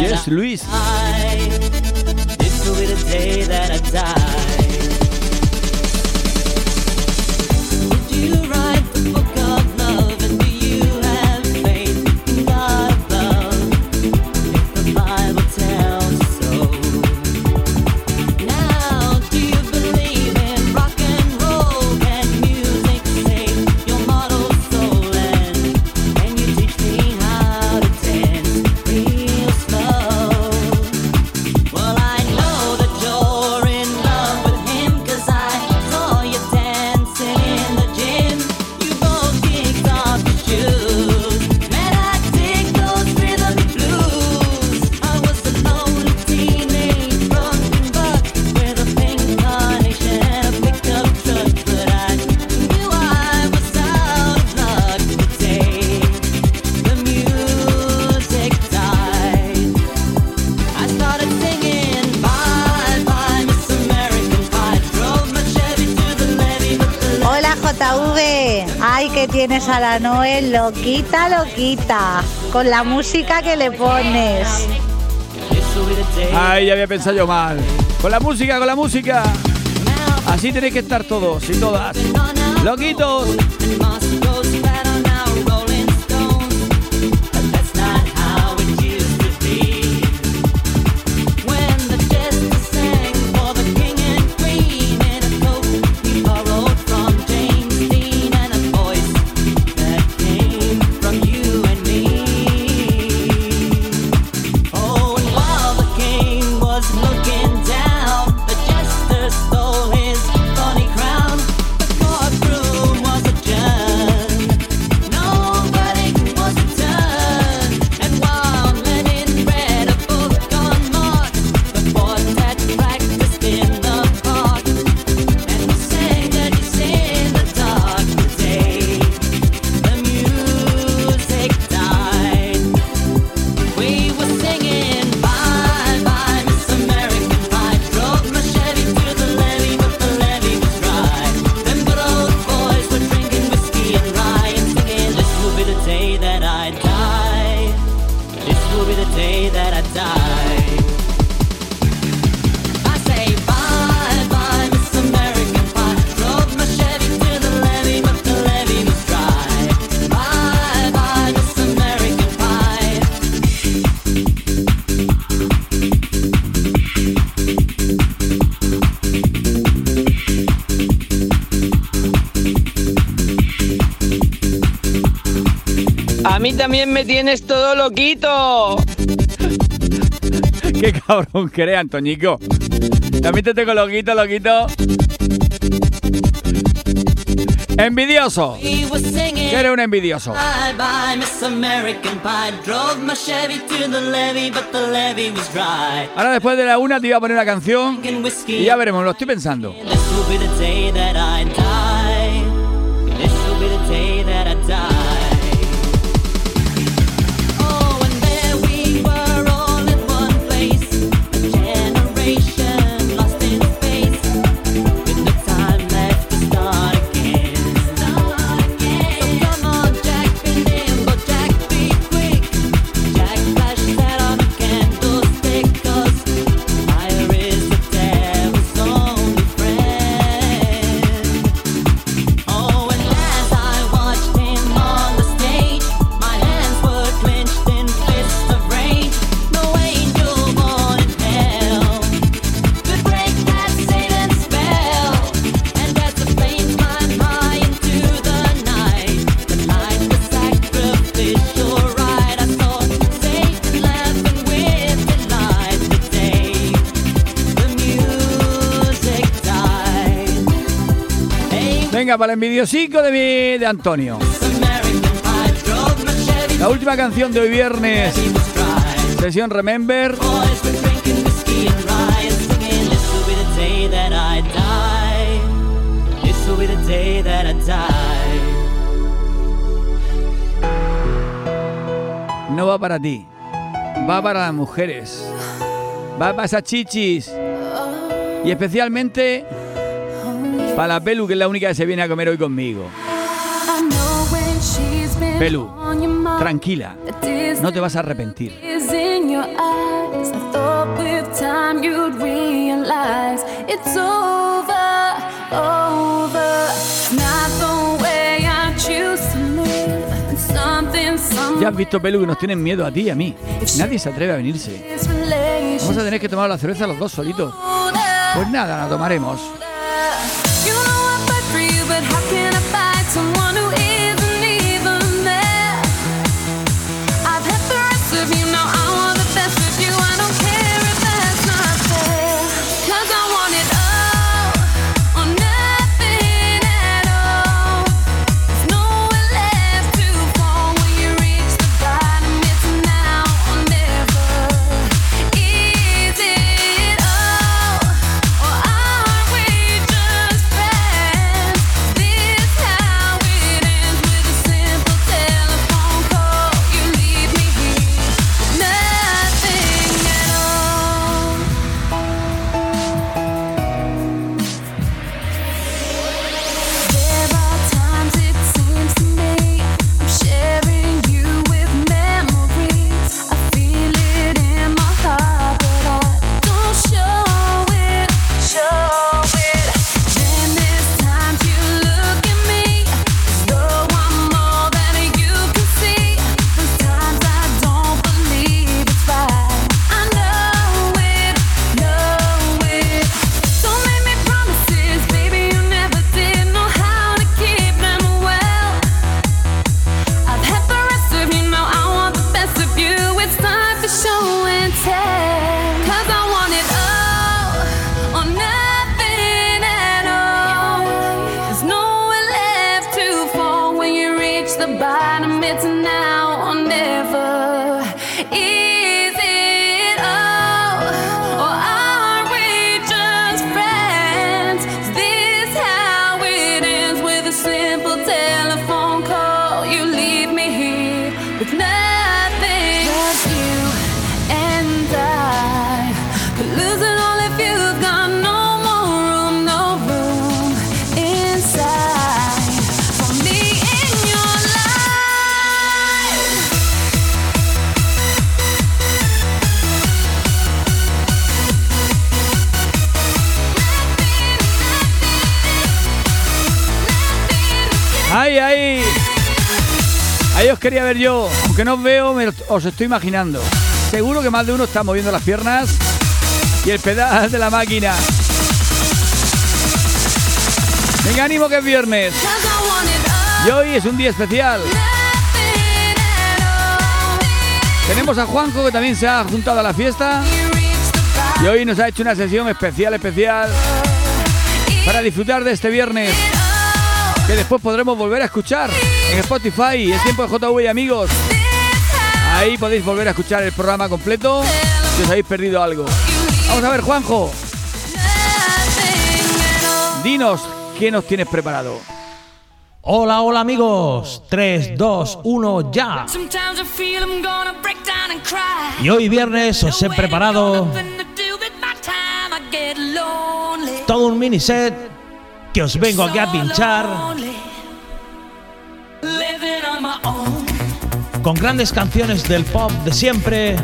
Yes, Luis. Papá Noel, loquita, loquita, con la música que le pones. Ay, ya había pensado yo mal. Con la música, con la música. Así tenéis que estar todos y todas. Loquitos. también me tienes todo loquito. Qué cabrón que Antoñico. También te tengo loquito, loquito. Envidioso. Que eres un envidioso. Ahora después de la una te iba a poner la canción y ya veremos, lo estoy pensando. Venga, para el videociclo de, mi, de Antonio. La última canción de hoy viernes. Sesión Remember. No va para ti, va para las mujeres, va para esas chichis y especialmente para la Pelu, que es la única que se viene a comer hoy conmigo. Pelu, tranquila, no te vas a arrepentir. Ya has visto, Pelu, que nos tienen miedo a ti y a mí. Nadie se atreve a venirse. Vamos a tener que tomar la cerveza los dos solitos. Pues nada, la tomaremos. Quería ver yo. Aunque no os veo, me os estoy imaginando. Seguro que más de uno está moviendo las piernas y el pedal de la máquina. Venga, ánimo que es viernes. Y hoy es un día especial. Tenemos a Juanjo que también se ha juntado a la fiesta. Y hoy nos ha hecho una sesión especial, especial. Para disfrutar de este viernes. Que después podremos volver a escuchar en Spotify. Es tiempo de JV amigos. Ahí podéis volver a escuchar el programa completo. Si os habéis perdido algo. Vamos a ver, Juanjo. Dinos qué nos tienes preparado. Hola, hola amigos. 3, 2, 1, ya. Sometimes I feel I'm gonna break down and cry. Y hoy viernes os he preparado todo un mini set que os vengo aquí a pinchar con grandes canciones del pop de siempre,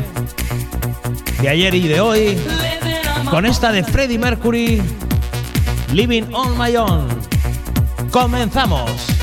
de ayer y de hoy, con esta de Freddie Mercury, Living on My Own. Comenzamos.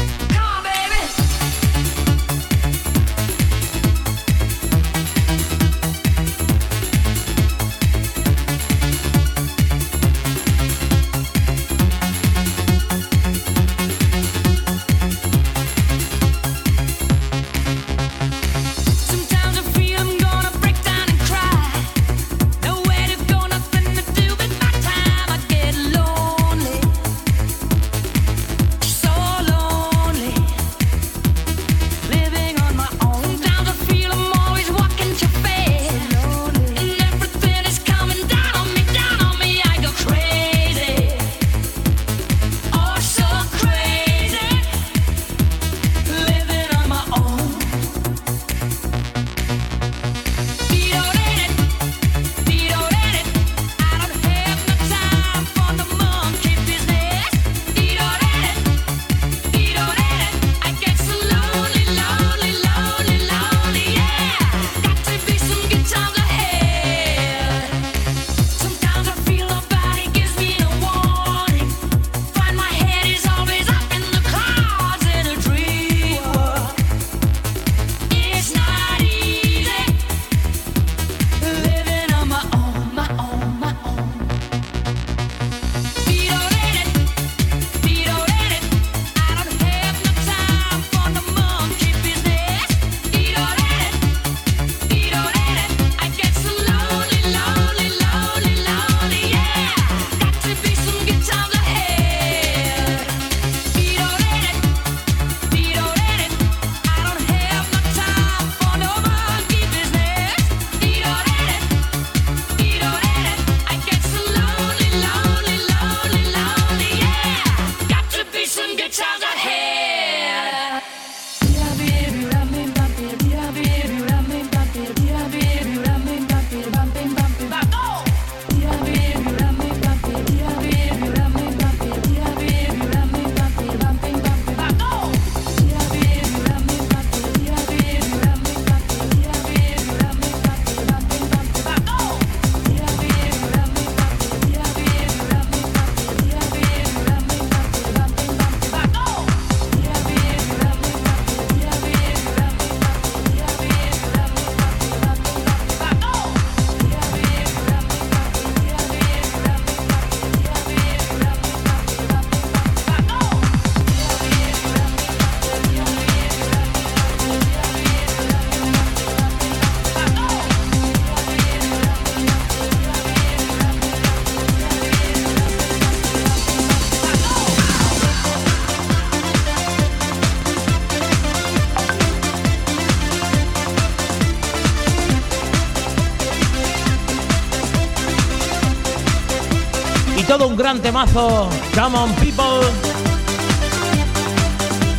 gran temazo, Come on People,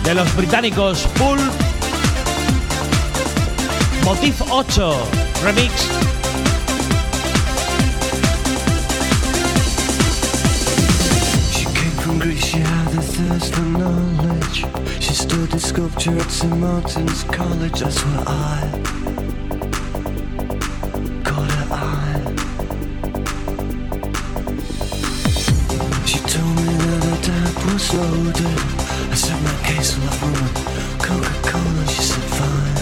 de los británicos Pulp. Motif 8, remix. She came from Greece, she had a thirst for knowledge. She studied sculpture at St. Martin's College, that's where I I said my case will of Coca Cola, she said fine.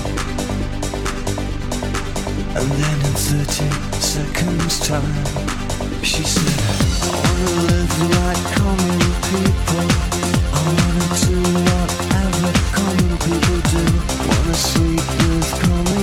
And then in 30 seconds time, she said, I wanna live like common people. I wanna do whatever common people do. Wanna sleep with common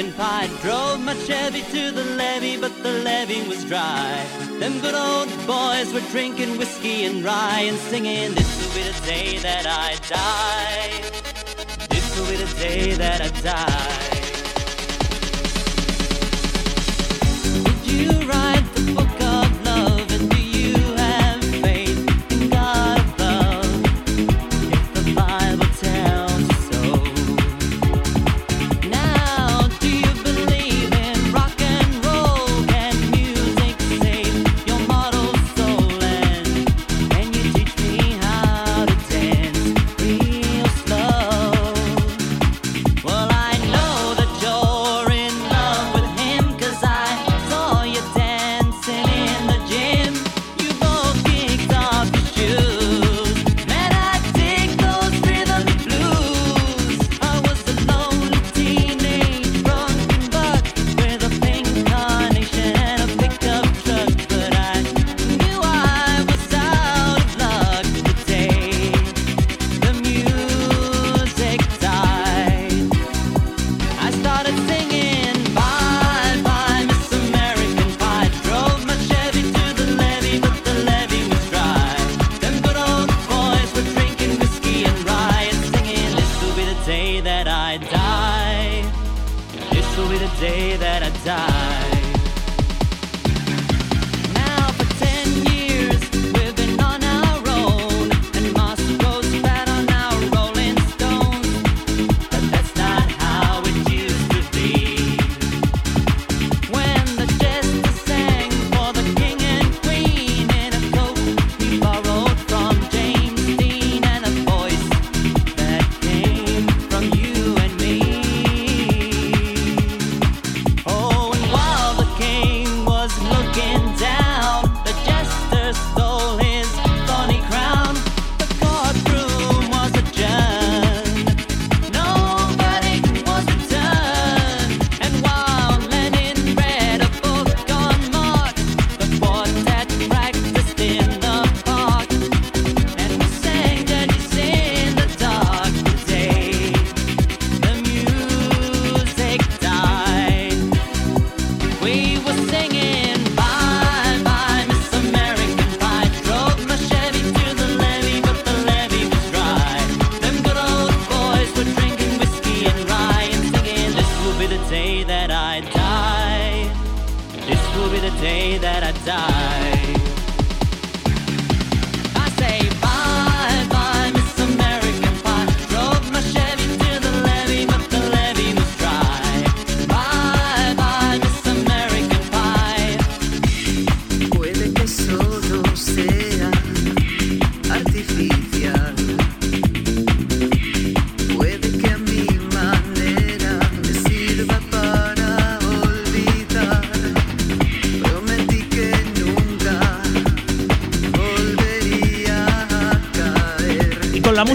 chicken pie. Drove my Chevy to the levee, but the levee was dry. Them good old boys were drinking whiskey and rye and singing, This will be the day that I die. This will be the day that I die.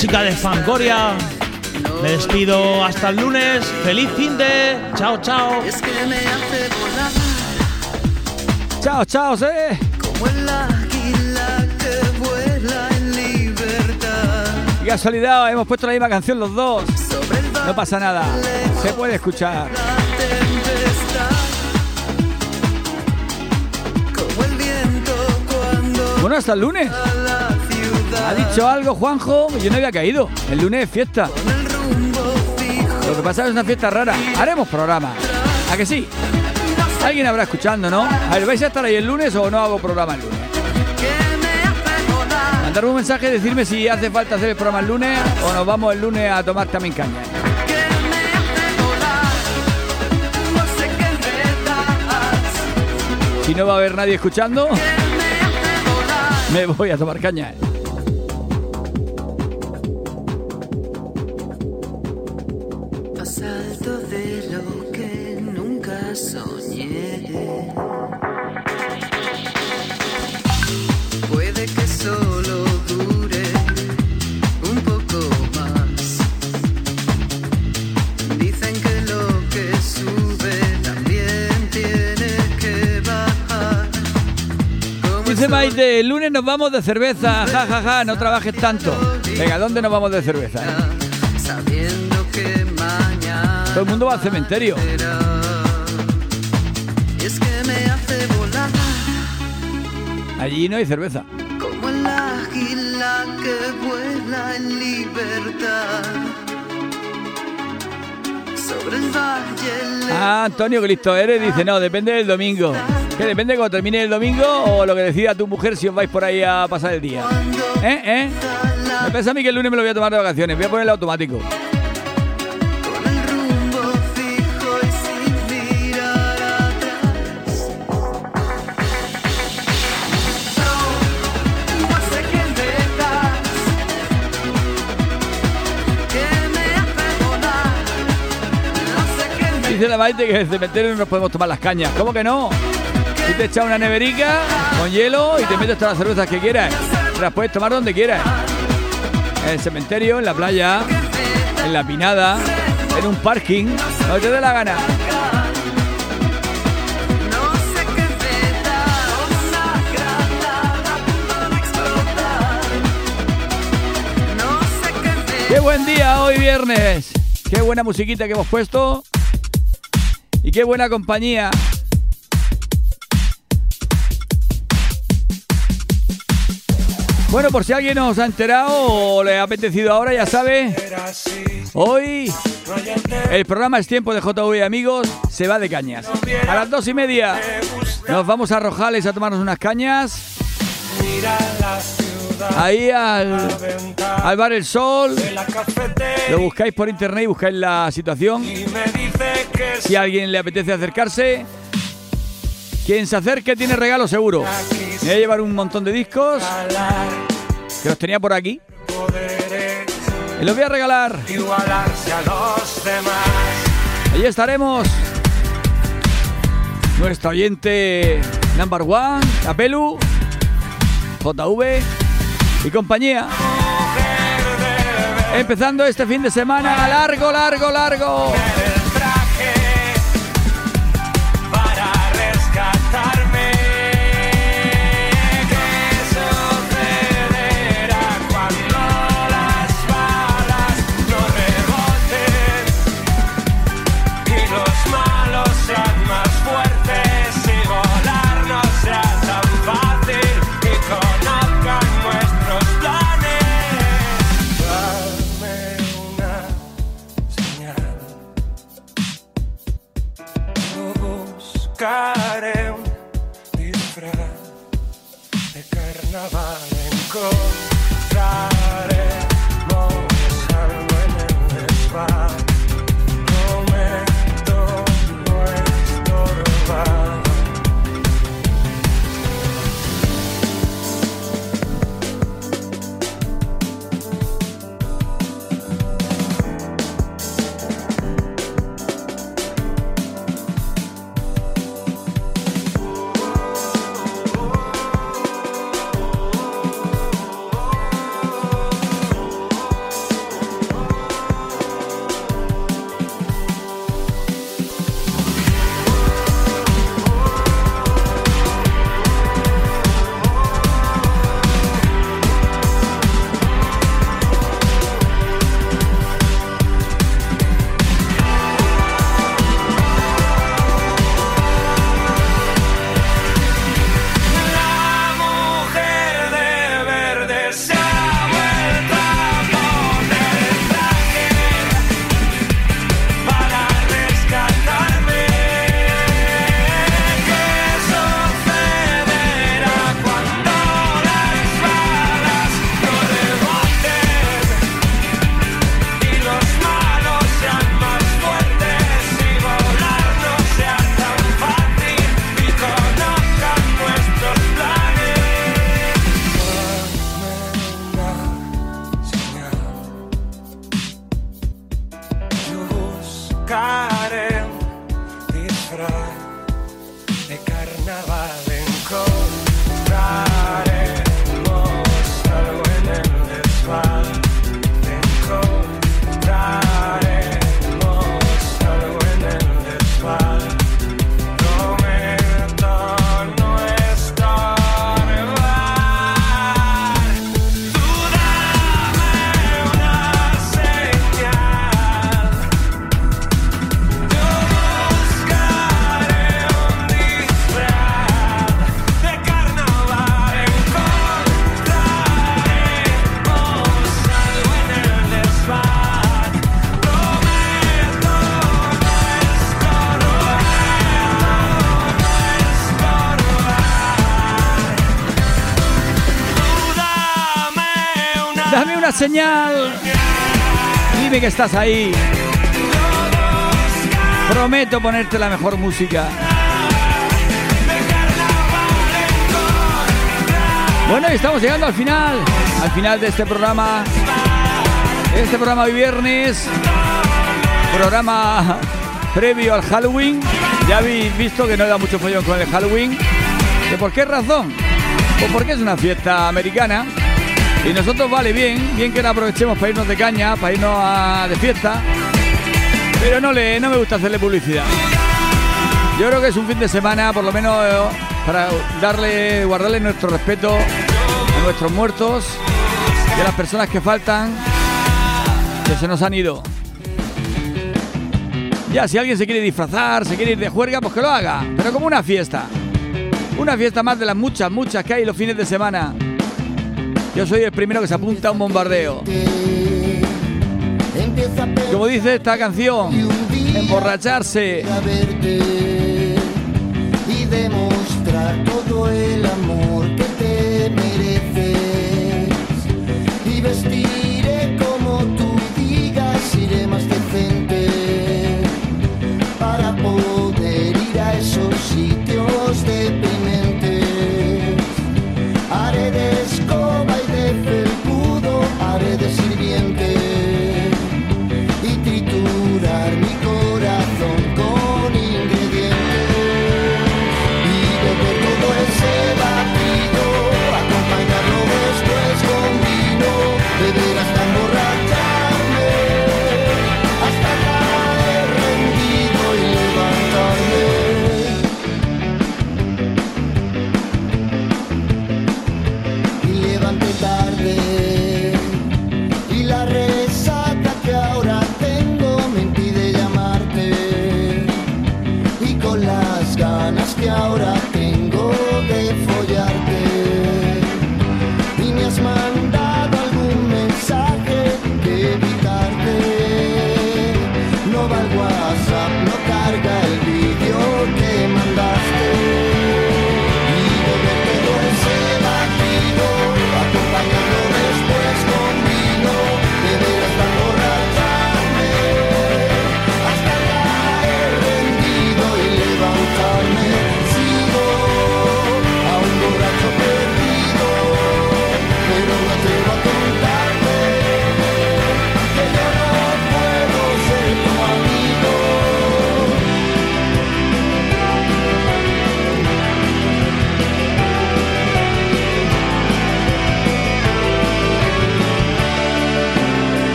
música de Fangoria. Me despido hasta el lunes. Feliz finde. Chao, chao. Es que me hace volar. Chao, chao, eh. Como el águila que vuela en libertad. Qué casualidad, hemos puesto la misma canción los dos. No pasa nada. Se puede escuchar. Bueno, hasta el lunes. Ha dicho algo Juanjo que yo no había caído. El lunes es fiesta. Lo que pasa es una fiesta rara. Haremos programa. ¿A que sí? Alguien habrá escuchando, ¿no? A ver, ¿vais a estar ahí el lunes o no hago programa el lunes? Mandarme un mensaje y decirme si hace falta hacer el programa el lunes o nos vamos el lunes a tomar también caña. Si no va a haber nadie escuchando, me voy a tomar caña. 6 de lunes nos vamos de cerveza. Ja, ja, ja, no trabajes tanto. Venga, ¿dónde nos vamos de cerveza? Sabiendo que mañana Todo el mundo va al cementerio. Es que me hace volar. Allí no hay cerveza. Como el águila que vuela en libertad. Sobre el valle. Ah, Antonio Cristo eres dice, no, depende del domingo. ¿Qué depende cuando termine el domingo o lo que decida tu mujer si os vais por ahí a pasar el día? ¿Eh? ¿Eh? Me a mí que el lunes me lo voy a tomar de vacaciones. Voy a ponerle automático. que Dice la Maite que en el cementerio no nos podemos tomar las cañas. ¿Cómo que no? Si te echas una neverica con hielo y te metes todas las cervezas que quieras. Te las puedes tomar donde quieras. En el cementerio, en la playa, en la pinada, en un parking, donde te dé la gana. Qué buen día hoy viernes. Qué buena musiquita que hemos puesto. Y qué buena compañía. Bueno, por si alguien nos ha enterado o le ha apetecido ahora, ya sabe, hoy el programa Es Tiempo de JV Amigos se va de cañas. A las dos y media nos vamos a Rojales a tomarnos unas cañas. Ahí al, al bar El Sol. Lo buscáis por internet y buscáis la situación. Si alguien le apetece acercarse, quien se acerque tiene regalo seguro. Me voy a llevar un montón de discos que los tenía por aquí. Y los voy a regalar. Allí estaremos. Nuestro oyente number one, Capelu, JV y compañía. Empezando este fin de semana largo, largo, largo. God. Señal. Dime que estás ahí. Prometo ponerte la mejor música. Bueno, y estamos llegando al final. Al final de este programa. Este programa hoy viernes. Programa previo al Halloween. Ya habéis visto que no da mucho follón con el Halloween. ¿De por qué razón? Pues porque es una fiesta americana. Y nosotros vale bien, bien que la aprovechemos para irnos de caña, para irnos a- de fiesta. Pero no, le, no me gusta hacerle publicidad. Yo creo que es un fin de semana, por lo menos eh, para darle, guardarle nuestro respeto a nuestros muertos y a las personas que faltan, que se nos han ido. Ya, si alguien se quiere disfrazar, se quiere ir de juerga, pues que lo haga, pero como una fiesta. Una fiesta más de las muchas, muchas que hay los fines de semana. Yo soy el primero que se apunta a un bombardeo. Como dice esta canción, emborracharse. y demostrar todo el amor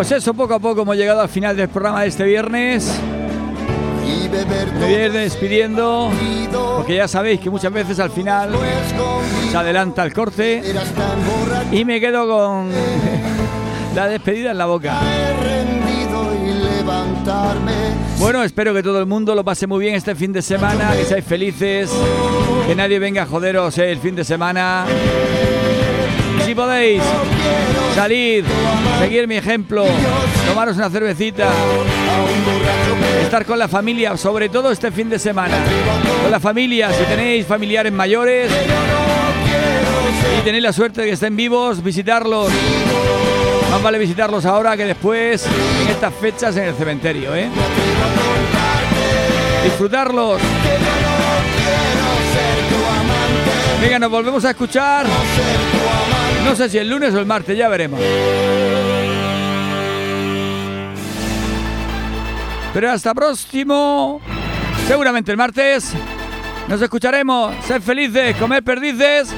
Pues eso, poco a poco hemos llegado al final del programa de este viernes. Me voy a ir despidiendo, porque ya sabéis que muchas veces al final se adelanta el corte y me quedo con la despedida en la boca. Bueno, espero que todo el mundo lo pase muy bien este fin de semana, que seáis felices, que nadie venga a joderos el fin de semana. Si podéis, salid, seguir mi ejemplo, tomaros una cervecita, estar con la familia, sobre todo este fin de semana. Con la familia, si tenéis familiares mayores y tenéis la suerte de que estén vivos, visitarlos. Más vale visitarlos ahora que después, en estas fechas, en el cementerio, ¿eh? Disfrutarlos. Venga, nos volvemos a escuchar. No sé si el lunes o el martes, ya veremos. Pero hasta próximo. Seguramente el martes. Nos escucharemos. Sed felices, comed perdices